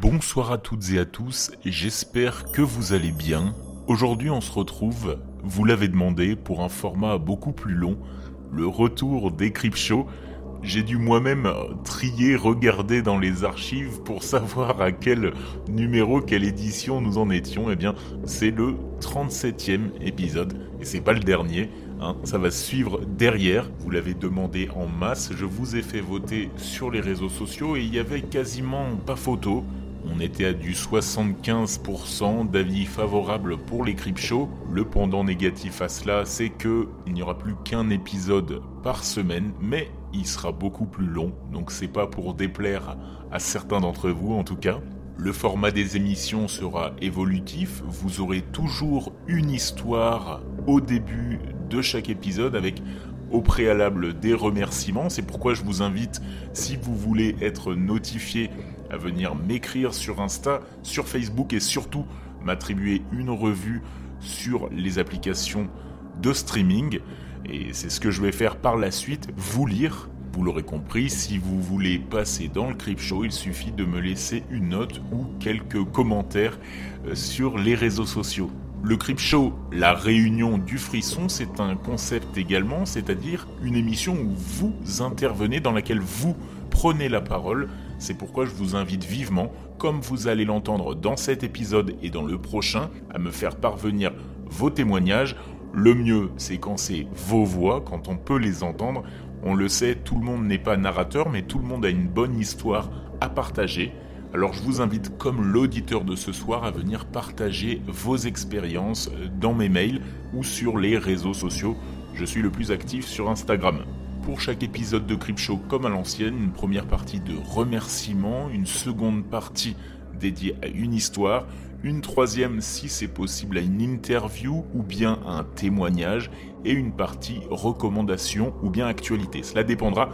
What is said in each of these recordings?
Bonsoir à toutes et à tous, j'espère que vous allez bien. Aujourd'hui on se retrouve, vous l'avez demandé, pour un format beaucoup plus long, le retour des Crip Show. J'ai dû moi-même trier, regarder dans les archives pour savoir à quel numéro, quelle édition nous en étions. Eh bien, c'est le 37e épisode, et c'est pas le dernier. Hein. ça va suivre derrière. Vous l'avez demandé en masse. Je vous ai fait voter sur les réseaux sociaux et il y avait quasiment pas photo. On était à du 75% d'avis favorables pour les Show. Le pendant négatif à cela, c'est que il n'y aura plus qu'un épisode par semaine, mais il sera beaucoup plus long, donc c'est pas pour déplaire à certains d'entre vous en tout cas. Le format des émissions sera évolutif, vous aurez toujours une histoire au début de chaque épisode avec au préalable des remerciements. C'est pourquoi je vous invite, si vous voulez être notifié, à venir m'écrire sur Insta, sur Facebook et surtout m'attribuer une revue sur les applications de streaming. Et c'est ce que je vais faire par la suite, vous lire. Vous l'aurez compris, si vous voulez passer dans le Crip Show, il suffit de me laisser une note ou quelques commentaires euh, sur les réseaux sociaux. Le Crip Show, la réunion du frisson, c'est un concept également, c'est-à-dire une émission où vous intervenez, dans laquelle vous prenez la parole. C'est pourquoi je vous invite vivement, comme vous allez l'entendre dans cet épisode et dans le prochain, à me faire parvenir vos témoignages. Le mieux, c'est quand c'est vos voix, quand on peut les entendre. On le sait, tout le monde n'est pas narrateur, mais tout le monde a une bonne histoire à partager. Alors je vous invite, comme l'auditeur de ce soir, à venir partager vos expériences dans mes mails ou sur les réseaux sociaux. Je suis le plus actif sur Instagram. Pour chaque épisode de Crip Show comme à l'ancienne, une première partie de remerciements, une seconde partie dédiée à une histoire, une troisième si c'est possible à une interview ou bien à un témoignage, et une partie recommandation ou bien actualité. Cela dépendra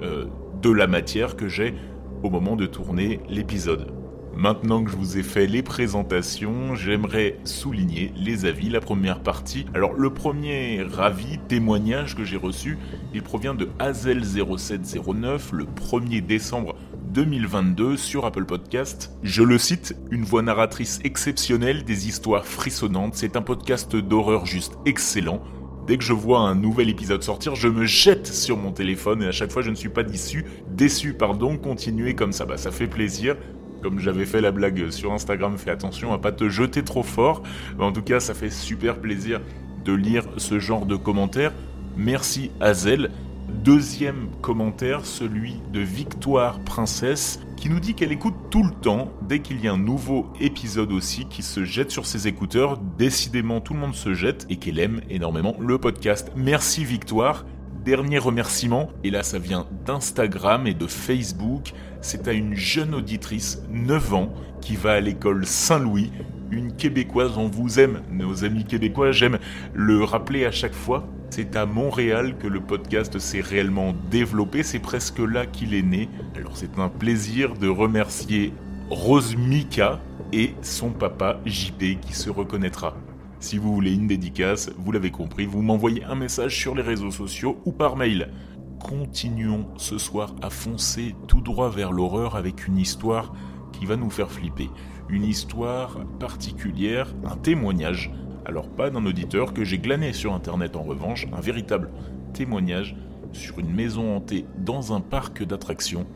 euh, de la matière que j'ai au moment de tourner l'épisode. Maintenant que je vous ai fait les présentations, j'aimerais souligner les avis, la première partie. Alors le premier avis, témoignage que j'ai reçu, il provient de Hazel0709 le 1er décembre 2022 sur Apple Podcast. Je le cite, une voix narratrice exceptionnelle, des histoires frissonnantes, c'est un podcast d'horreur juste excellent. Dès que je vois un nouvel épisode sortir, je me jette sur mon téléphone et à chaque fois je ne suis pas déçu, déçu pardon, continuez comme ça, bah ça fait plaisir. Comme j'avais fait la blague sur Instagram, fais attention à pas te jeter trop fort. En tout cas, ça fait super plaisir de lire ce genre de commentaires. Merci Hazel. Deuxième commentaire, celui de Victoire Princesse, qui nous dit qu'elle écoute tout le temps, dès qu'il y a un nouveau épisode aussi, qui se jette sur ses écouteurs. Décidément, tout le monde se jette et qu'elle aime énormément le podcast. Merci Victoire. Dernier remerciement, et là ça vient d'Instagram et de Facebook, c'est à une jeune auditrice, 9 ans, qui va à l'école Saint-Louis, une québécoise, on vous aime, nos amis québécois, j'aime le rappeler à chaque fois. C'est à Montréal que le podcast s'est réellement développé, c'est presque là qu'il est né. Alors c'est un plaisir de remercier Rose Mika et son papa JP qui se reconnaîtra. Si vous voulez une dédicace, vous l'avez compris, vous m'envoyez un message sur les réseaux sociaux ou par mail. Continuons ce soir à foncer tout droit vers l'horreur avec une histoire qui va nous faire flipper. Une histoire particulière, un témoignage. Alors pas d'un auditeur que j'ai glané sur internet en revanche, un véritable témoignage sur une maison hantée dans un parc d'attractions.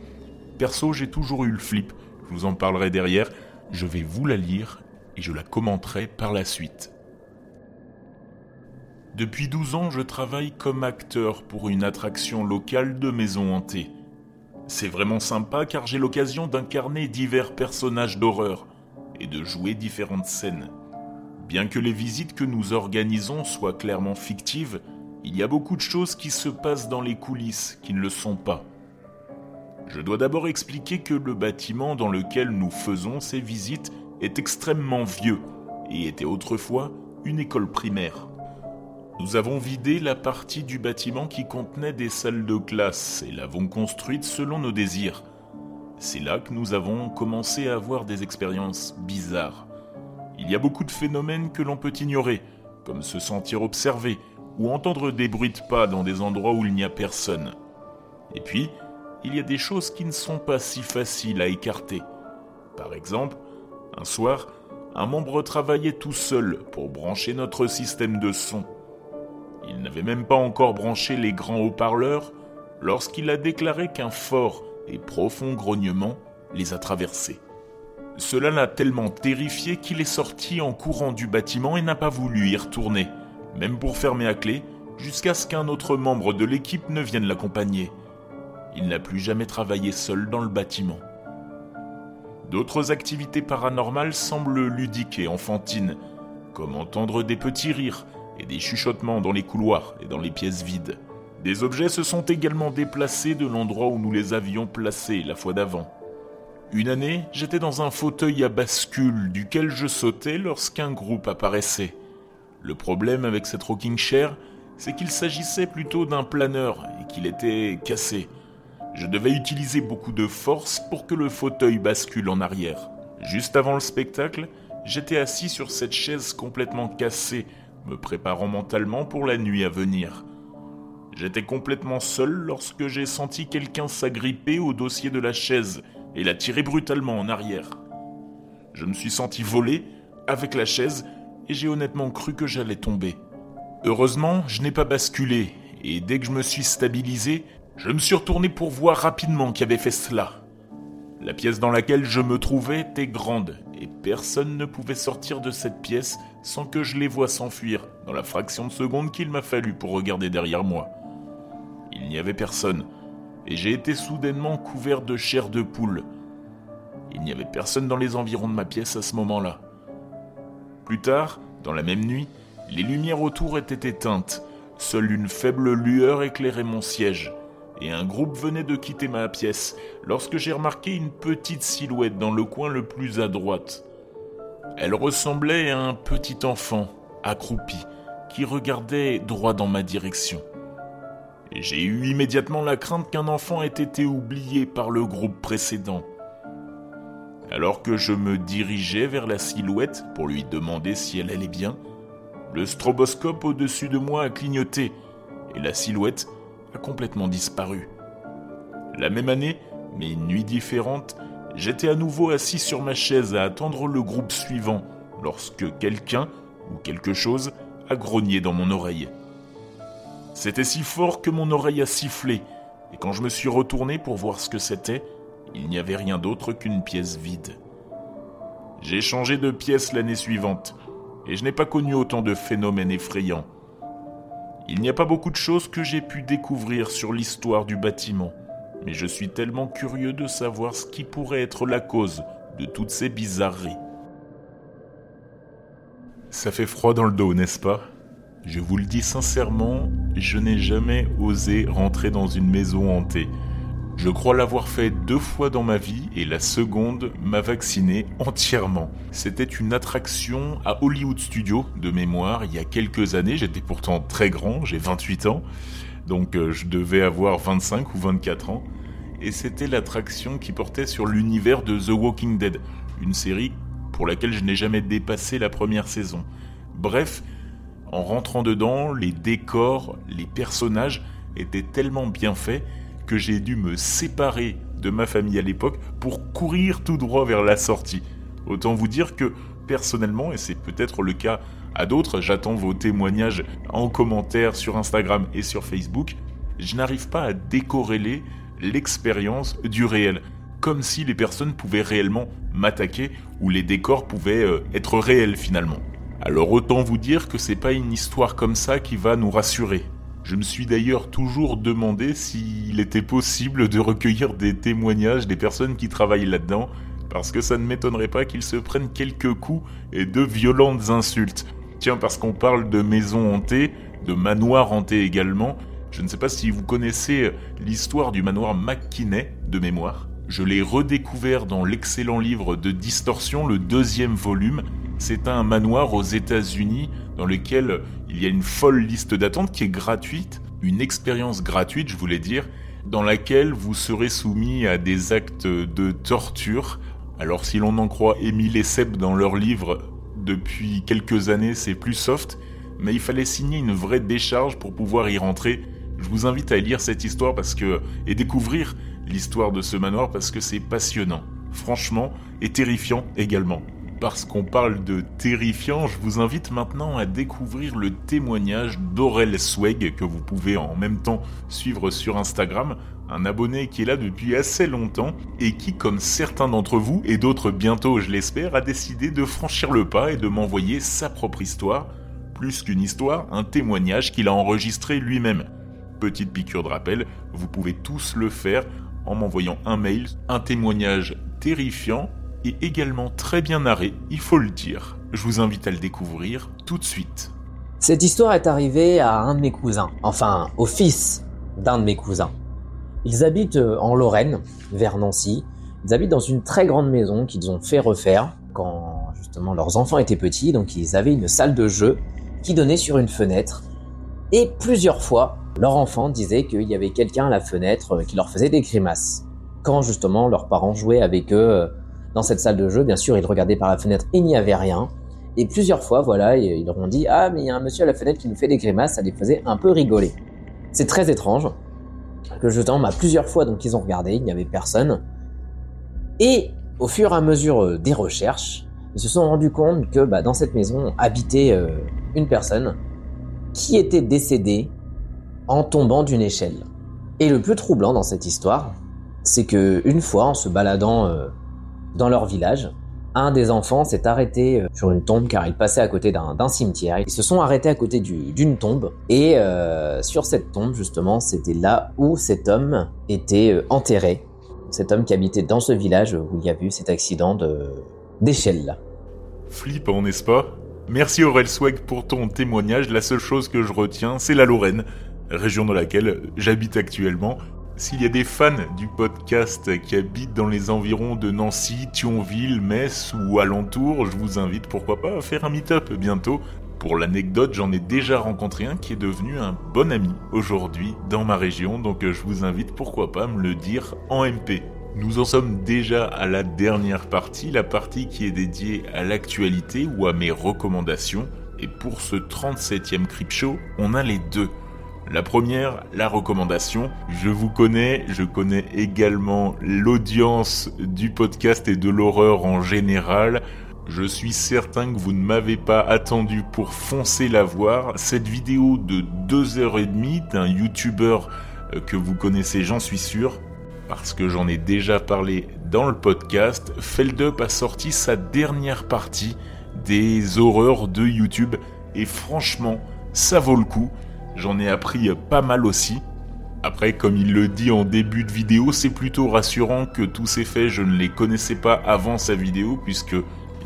Perso, j'ai toujours eu le flip, je vous en parlerai derrière, je vais vous la lire et je la commenterai par la suite. Depuis 12 ans, je travaille comme acteur pour une attraction locale de maison hantée. C'est vraiment sympa car j'ai l'occasion d'incarner divers personnages d'horreur et de jouer différentes scènes. Bien que les visites que nous organisons soient clairement fictives, il y a beaucoup de choses qui se passent dans les coulisses qui ne le sont pas. Je dois d'abord expliquer que le bâtiment dans lequel nous faisons ces visites est extrêmement vieux et était autrefois une école primaire. Nous avons vidé la partie du bâtiment qui contenait des salles de classe et l'avons construite selon nos désirs. C'est là que nous avons commencé à avoir des expériences bizarres. Il y a beaucoup de phénomènes que l'on peut ignorer, comme se sentir observé ou entendre des bruits de pas dans des endroits où il n'y a personne. Et puis, il y a des choses qui ne sont pas si faciles à écarter. Par exemple, un soir, un membre travaillait tout seul pour brancher notre système de son. Il n'avait même pas encore branché les grands haut-parleurs lorsqu'il a déclaré qu'un fort et profond grognement les a traversés. Cela l'a tellement terrifié qu'il est sorti en courant du bâtiment et n'a pas voulu y retourner, même pour fermer à clé, jusqu'à ce qu'un autre membre de l'équipe ne vienne l'accompagner. Il n'a plus jamais travaillé seul dans le bâtiment. D'autres activités paranormales semblent ludiques et enfantines, comme entendre des petits rires des chuchotements dans les couloirs et dans les pièces vides. Des objets se sont également déplacés de l'endroit où nous les avions placés la fois d'avant. Une année, j'étais dans un fauteuil à bascule duquel je sautais lorsqu'un groupe apparaissait. Le problème avec cette rocking chair, c'est qu'il s'agissait plutôt d'un planeur et qu'il était cassé. Je devais utiliser beaucoup de force pour que le fauteuil bascule en arrière. Juste avant le spectacle, j'étais assis sur cette chaise complètement cassée, me préparant mentalement pour la nuit à venir. J'étais complètement seul lorsque j'ai senti quelqu'un s'agripper au dossier de la chaise et la tirer brutalement en arrière. Je me suis senti voler avec la chaise et j'ai honnêtement cru que j'allais tomber. Heureusement, je n'ai pas basculé et dès que je me suis stabilisé, je me suis retourné pour voir rapidement qui avait fait cela. La pièce dans laquelle je me trouvais était grande, et personne ne pouvait sortir de cette pièce sans que je les voie s'enfuir dans la fraction de seconde qu'il m'a fallu pour regarder derrière moi. Il n'y avait personne, et j'ai été soudainement couvert de chair de poule. Il n'y avait personne dans les environs de ma pièce à ce moment-là. Plus tard, dans la même nuit, les lumières autour étaient éteintes, seule une faible lueur éclairait mon siège et un groupe venait de quitter ma pièce lorsque j'ai remarqué une petite silhouette dans le coin le plus à droite. Elle ressemblait à un petit enfant, accroupi, qui regardait droit dans ma direction. J'ai eu immédiatement la crainte qu'un enfant ait été oublié par le groupe précédent. Alors que je me dirigeais vers la silhouette pour lui demander si elle allait bien, le stroboscope au-dessus de moi a clignoté et la silhouette a complètement disparu. La même année, mais une nuit différente, j'étais à nouveau assis sur ma chaise à attendre le groupe suivant lorsque quelqu'un ou quelque chose a grogné dans mon oreille. C'était si fort que mon oreille a sifflé, et quand je me suis retourné pour voir ce que c'était, il n'y avait rien d'autre qu'une pièce vide. J'ai changé de pièce l'année suivante, et je n'ai pas connu autant de phénomènes effrayants. Il n'y a pas beaucoup de choses que j'ai pu découvrir sur l'histoire du bâtiment, mais je suis tellement curieux de savoir ce qui pourrait être la cause de toutes ces bizarreries. Ça fait froid dans le dos, n'est-ce pas? Je vous le dis sincèrement, je n'ai jamais osé rentrer dans une maison hantée. Je crois l'avoir fait deux fois dans ma vie et la seconde m'a vacciné entièrement. C'était une attraction à Hollywood Studios de mémoire il y a quelques années. J'étais pourtant très grand, j'ai 28 ans, donc euh, je devais avoir 25 ou 24 ans. Et c'était l'attraction qui portait sur l'univers de The Walking Dead, une série pour laquelle je n'ai jamais dépassé la première saison. Bref, en rentrant dedans, les décors, les personnages étaient tellement bien faits que j'ai dû me séparer de ma famille à l'époque pour courir tout droit vers la sortie. Autant vous dire que personnellement, et c'est peut-être le cas à d'autres, j'attends vos témoignages en commentaire sur Instagram et sur Facebook, je n'arrive pas à décorréler l'expérience du réel, comme si les personnes pouvaient réellement m'attaquer ou les décors pouvaient euh, être réels finalement. Alors autant vous dire que c'est pas une histoire comme ça qui va nous rassurer. Je me suis d'ailleurs toujours demandé s'il était possible de recueillir des témoignages des personnes qui travaillent là-dedans, parce que ça ne m'étonnerait pas qu'ils se prennent quelques coups et de violentes insultes. Tiens, parce qu'on parle de maisons hantées, de manoirs hantés également, je ne sais pas si vous connaissez l'histoire du manoir McKinney de mémoire. Je l'ai redécouvert dans l'excellent livre de Distorsion, le deuxième volume. C'est un manoir aux États-Unis dans lequel il y a une folle liste d'attente qui est gratuite, une expérience gratuite, je voulais dire, dans laquelle vous serez soumis à des actes de torture. Alors si l'on en croit Émile et Seb dans leur livre, depuis quelques années c'est plus soft, mais il fallait signer une vraie décharge pour pouvoir y rentrer. Je vous invite à lire cette histoire parce que et découvrir l'histoire de ce manoir parce que c'est passionnant. franchement, et terrifiant également. Parce qu'on parle de terrifiant, je vous invite maintenant à découvrir le témoignage d'Aurel Sweg que vous pouvez en même temps suivre sur Instagram, un abonné qui est là depuis assez longtemps et qui, comme certains d'entre vous, et d'autres bientôt je l'espère, a décidé de franchir le pas et de m'envoyer sa propre histoire, plus qu'une histoire, un témoignage qu'il a enregistré lui-même. Petite piqûre de rappel, vous pouvez tous le faire en m'envoyant un mail, un témoignage terrifiant et également très bien narré, il faut le dire. Je vous invite à le découvrir tout de suite. Cette histoire est arrivée à un de mes cousins, enfin au fils d'un de mes cousins. Ils habitent euh, en Lorraine, vers Nancy. Ils habitent dans une très grande maison qu'ils ont fait refaire quand justement leurs enfants étaient petits, donc ils avaient une salle de jeu qui donnait sur une fenêtre. Et plusieurs fois, leur enfant disait qu'il y avait quelqu'un à la fenêtre euh, qui leur faisait des grimaces. Quand justement leurs parents jouaient avec eux euh, dans cette salle de jeu, bien sûr, ils regardaient par la fenêtre, il n'y avait rien. Et plusieurs fois, voilà, ils leur ont dit Ah, mais il y a un monsieur à la fenêtre qui nous fait des grimaces, ça les faisait un peu rigoler. C'est très étrange. Que je à plusieurs fois, donc ils ont regardé, il n'y avait personne. Et au fur et à mesure euh, des recherches, ils se sont rendus compte que bah, dans cette maison habitait euh, une personne qui était décédée en tombant d'une échelle. Et le plus troublant dans cette histoire, c'est que une fois, en se baladant euh, dans leur village, un des enfants s'est arrêté euh, sur une tombe car il passait à côté d'un cimetière. Ils se sont arrêtés à côté d'une tombe et euh, sur cette tombe justement c'était là où cet homme était euh, enterré. Cet homme qui habitait dans ce village où il y a eu cet accident d'échelle. Flippant, n'est-ce pas? Merci Aurel Swag pour ton témoignage. La seule chose que je retiens, c'est la Lorraine, région dans laquelle j'habite actuellement. S'il y a des fans du podcast qui habitent dans les environs de Nancy, Thionville, Metz ou alentour, je vous invite pourquoi pas à faire un meet-up bientôt. Pour l'anecdote, j'en ai déjà rencontré un qui est devenu un bon ami aujourd'hui dans ma région, donc je vous invite pourquoi pas à me le dire en MP. Nous en sommes déjà à la dernière partie, la partie qui est dédiée à l'actualité ou à mes recommandations. Et pour ce 37e Crip Show, on a les deux. La première, la recommandation. Je vous connais, je connais également l'audience du podcast et de l'horreur en général. Je suis certain que vous ne m'avez pas attendu pour foncer la voir. Cette vidéo de 2h30 d'un youtubeur euh, que vous connaissez, j'en suis sûr, parce que j'en ai déjà parlé dans le podcast, Feldup a sorti sa dernière partie des horreurs de YouTube et franchement, ça vaut le coup. J'en ai appris pas mal aussi. Après, comme il le dit en début de vidéo, c'est plutôt rassurant que tous ces faits, je ne les connaissais pas avant sa vidéo, puisque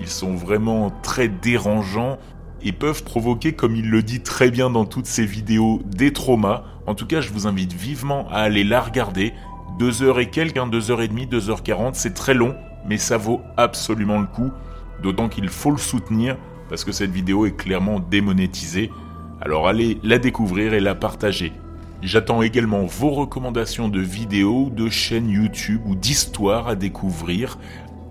ils sont vraiment très dérangeants et peuvent provoquer, comme il le dit très bien dans toutes ses vidéos, des traumas. En tout cas, je vous invite vivement à aller la regarder. Deux heures et quelques, hein, deux heures et demie, deux heures quarante, c'est très long, mais ça vaut absolument le coup. D'autant qu'il faut le soutenir, parce que cette vidéo est clairement démonétisée. Alors allez la découvrir et la partager. J'attends également vos recommandations de vidéos, de chaînes YouTube ou d'histoires à découvrir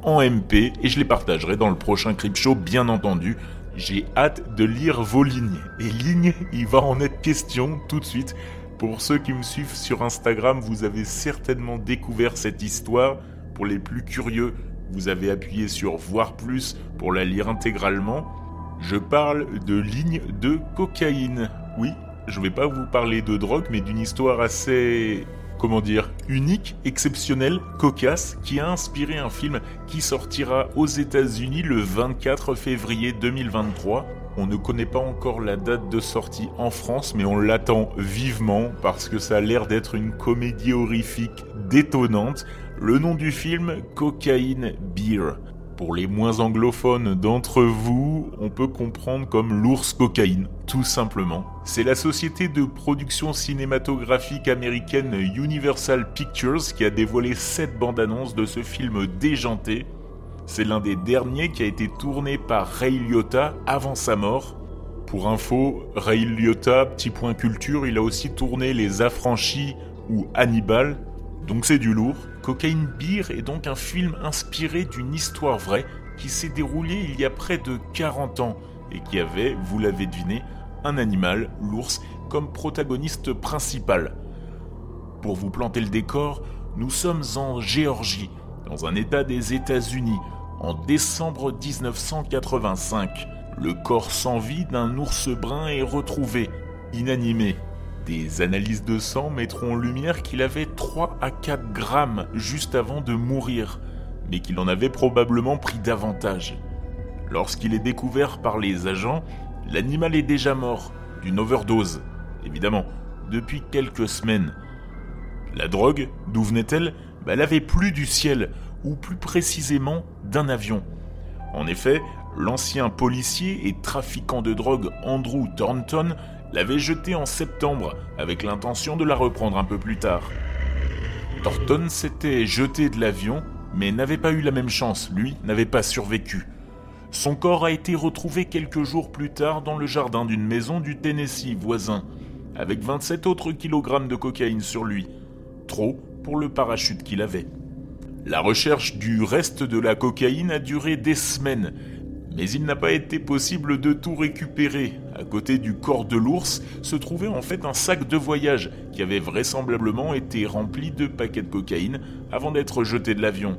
en MP et je les partagerai dans le prochain Crip Show bien entendu. J'ai hâte de lire vos lignes. Et lignes, il va en être question tout de suite. Pour ceux qui me suivent sur Instagram, vous avez certainement découvert cette histoire. Pour les plus curieux, vous avez appuyé sur voir plus pour la lire intégralement. Je parle de lignes de cocaïne. Oui, je vais pas vous parler de drogue, mais d'une histoire assez, comment dire, unique, exceptionnelle, cocasse, qui a inspiré un film qui sortira aux États-Unis le 24 février 2023. On ne connaît pas encore la date de sortie en France, mais on l'attend vivement parce que ça a l'air d'être une comédie horrifique détonnante. Le nom du film, Cocaine Beer. Pour les moins anglophones d'entre vous, on peut comprendre comme l'ours cocaïne, tout simplement. C'est la société de production cinématographique américaine Universal Pictures qui a dévoilé cette bande-annonce de ce film déjanté. C'est l'un des derniers qui a été tourné par Ray Liotta avant sa mort. Pour info, Ray Liotta, petit point culture, il a aussi tourné Les Affranchis ou Hannibal, donc c'est du lourd. Cocaine Beer est donc un film inspiré d'une histoire vraie qui s'est déroulée il y a près de 40 ans et qui avait, vous l'avez deviné, un animal, l'ours, comme protagoniste principal. Pour vous planter le décor, nous sommes en Géorgie, dans un État des États-Unis en décembre 1985. Le corps sans vie d'un ours brun est retrouvé, inanimé. Des analyses de sang mettront en lumière qu'il avait 3 à 4 grammes juste avant de mourir, mais qu'il en avait probablement pris davantage. Lorsqu'il est découvert par les agents, l'animal est déjà mort, d'une overdose, évidemment, depuis quelques semaines. La drogue, d'où venait-elle? Bah, Elle avait plu du ciel, ou plus précisément d'un avion. En effet, l'ancien policier et trafiquant de drogue Andrew Thornton l'avait jetée en septembre avec l'intention de la reprendre un peu plus tard. Thornton s'était jeté de l'avion, mais n'avait pas eu la même chance, lui n'avait pas survécu. Son corps a été retrouvé quelques jours plus tard dans le jardin d'une maison du Tennessee voisin, avec 27 autres kilogrammes de cocaïne sur lui, trop pour le parachute qu'il avait. La recherche du reste de la cocaïne a duré des semaines, mais il n'a pas été possible de tout récupérer. À côté du corps de l'ours se trouvait en fait un sac de voyage qui avait vraisemblablement été rempli de paquets de cocaïne avant d'être jeté de l'avion.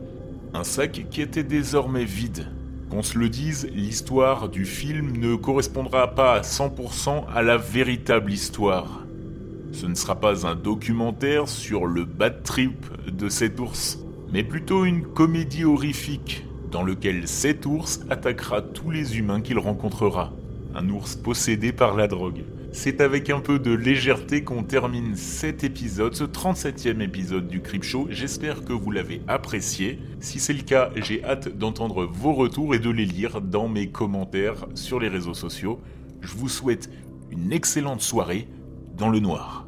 Un sac qui était désormais vide. Qu'on se le dise, l'histoire du film ne correspondra pas à 100% à la véritable histoire. Ce ne sera pas un documentaire sur le bad trip de cet ours mais plutôt une comédie horrifique dans lequel cet ours attaquera tous les humains qu'il rencontrera. Un ours possédé par la drogue. C'est avec un peu de légèreté qu'on termine cet épisode, ce 37e épisode du Crip Show. J'espère que vous l'avez apprécié. Si c'est le cas, j'ai hâte d'entendre vos retours et de les lire dans mes commentaires sur les réseaux sociaux. Je vous souhaite une excellente soirée dans le noir.